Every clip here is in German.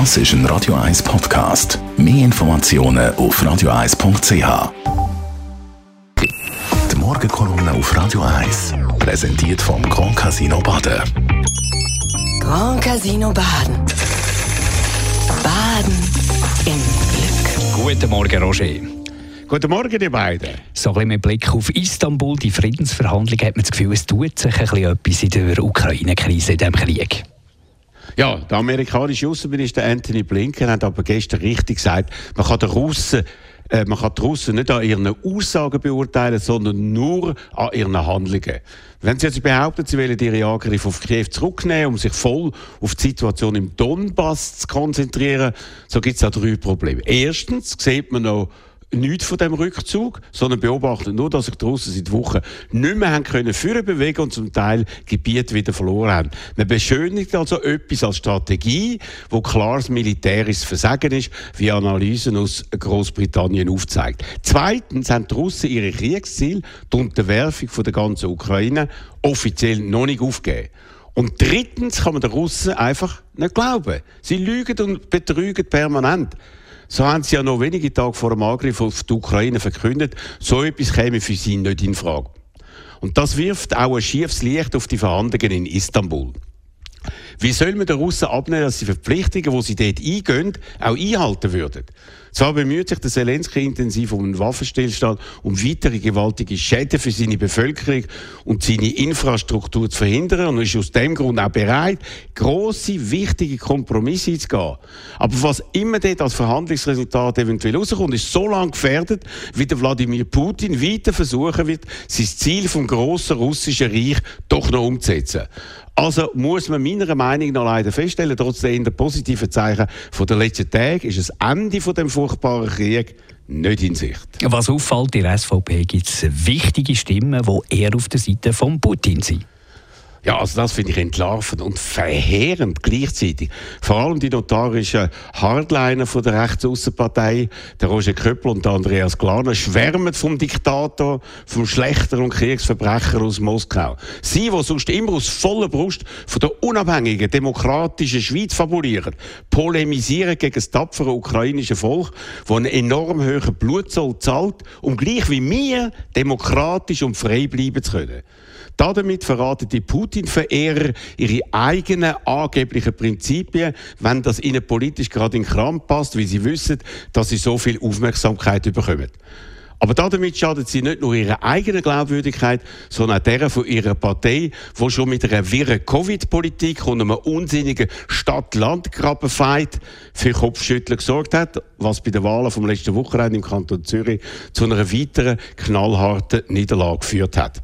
Das ist ein Radio 1 Podcast. Mehr Informationen auf radio1.ch. Die Morgenkolumne auf Radio 1 präsentiert vom Grand Casino Baden. Grand Casino Baden. Baden im Glück. Guten Morgen, Roger. Guten Morgen, ihr beiden. So ein bisschen mit Blick auf Istanbul, die Friedensverhandlungen, hat man das Gefühl, es tut sich ein bisschen etwas in der Ukraine-Krise, in diesem Krieg. Ja, der amerikanische Außenminister Anthony Blinken hat aber gestern richtig gesagt, man kann den Russen äh, man kann die Russen nicht an ihren Aussagen beurteilen, sondern nur an ihren Handlungen. Wenn sie jetzt behaupten, sie wollen ihre Angriffe auf Kiew zurücknehmen, um sich voll auf die Situation im Donbass zu konzentrieren, so gibt es da drei Probleme. Erstens sieht man noch nichts von dem Rückzug, sondern beobachten nur, dass sich die Russen seit Wochen nicht mehr können führen bewegen und zum Teil Gebiet wieder verloren haben. Man beschönigt also etwas als Strategie, wo klares militärisches Versagen ist, wie Analysen aus Großbritannien aufzeigt. Zweitens haben die Russen ihre Kriegsziele, die Unterwerfung von der ganzen Ukraine, offiziell noch nicht aufgegeben. Und drittens kann man den Russen einfach nicht glauben. Sie lügen und betrügen permanent. So haben sie ja noch wenige Tage vor dem Angriff auf die Ukraine verkündet, so etwas käme für sie nicht in Frage. Und das wirft auch ein schiefes Licht auf die Verhandlungen in Istanbul. Wie soll man den Russen abnehmen, dass sie Verpflichtungen, die sie dort eingehen, auch einhalten würden? Zwar bemüht sich der Zelensky intensiv um einen Waffenstillstand, um weitere gewaltige Schäden für seine Bevölkerung und seine Infrastruktur zu verhindern und ist aus dem Grund auch bereit, große, wichtige Kompromisse einzugehen. Aber was immer dort als Verhandlungsresultat eventuell rauskommt, ist so lange gefährdet, wie der Wladimir Putin weiter versuchen wird, sein Ziel vom grossen russischen Reich doch noch umzusetzen. Also muss man meiner Meinung nach leider feststellen, trotz der positiven Zeichen von der letzten Tage, ist das Ende von dem furchtbaren Krieg nicht in Sicht. Was auffällt, in der SVP gibt es wichtige Stimmen, die eher auf der Seite von Putin sind. Ja, also das finde ich entlarvend und verheerend gleichzeitig. Vor allem die notarischen Hardliner von der Rechtsaußenpartei, der Roger Köppel und der Andreas Glaner, schwärmen vom Diktator, vom Schlechter und Kriegsverbrecher aus Moskau. Sie, die sonst immer aus voller Brust von der unabhängigen, demokratischen Schweiz fabulieren, polemisieren gegen das tapfere ukrainische Volk, das einen enorm hohen Blutzoll zahlt, um gleich wie wir demokratisch und frei bleiben zu können. Damit verraten die Putin-Verehrer ihre eigenen angeblichen Prinzipien, wenn das ihnen politisch gerade in den Kram passt, weil sie wissen, dass sie so viel Aufmerksamkeit bekommen. Aber damit schadet sie nicht nur ihrer eigenen Glaubwürdigkeit, sondern auch der von ihrer Partei, die schon mit einer wirren Covid-Politik und einem unsinnigen Stadt-Land-Grabenfight für Kopfschütteln gesorgt hat, was bei den Wahlen vom letzten Wochenende im Kanton Zürich zu einer weiteren knallharten Niederlage geführt hat.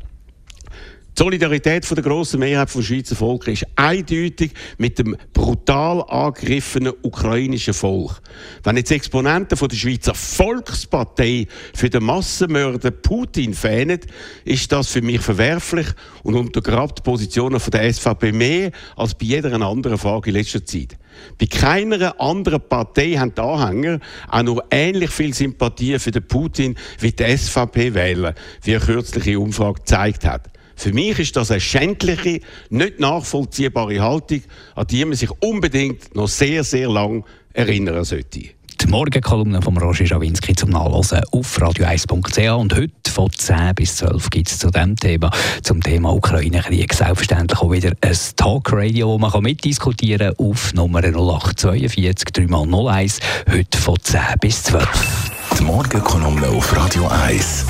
Solidarität von der grossen Mehrheit des Schweizer Volkes ist eindeutig mit dem brutal angegriffenen ukrainischen Volk. Wenn jetzt Exponenten von der Schweizer Volkspartei für den Massenmörder Putin fähnen, ist das für mich verwerflich und untergrabt die Positionen von der SVP mehr als bei jeder anderen Frage in letzter Zeit. Bei keiner anderen Partei haben die Anhänger auch nur ähnlich viel Sympathie für den Putin wie die SVP wählen, wie eine kürzliche Umfrage gezeigt hat. Für mich ist das eine schändliche, nicht nachvollziehbare Haltung, an die man sich unbedingt noch sehr, sehr lang erinnern sollte. Die Morgenkolumne von Roger Schawinski zum Nachlesen auf radio1.ch und heute von 10 bis 12 gibt es zu diesem Thema, zum Thema Ukraine-Krieg, selbstverständlich auch wieder ein Talkradio, wo man mitdiskutieren kann auf Nummer 0842 3x01, heute von 10 bis 12. Die Morgenkolumne auf Radio 1.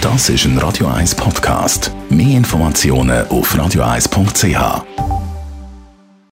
Das ist ein Radio 1 Podcast. Mehr Informationen auf radio1.ch.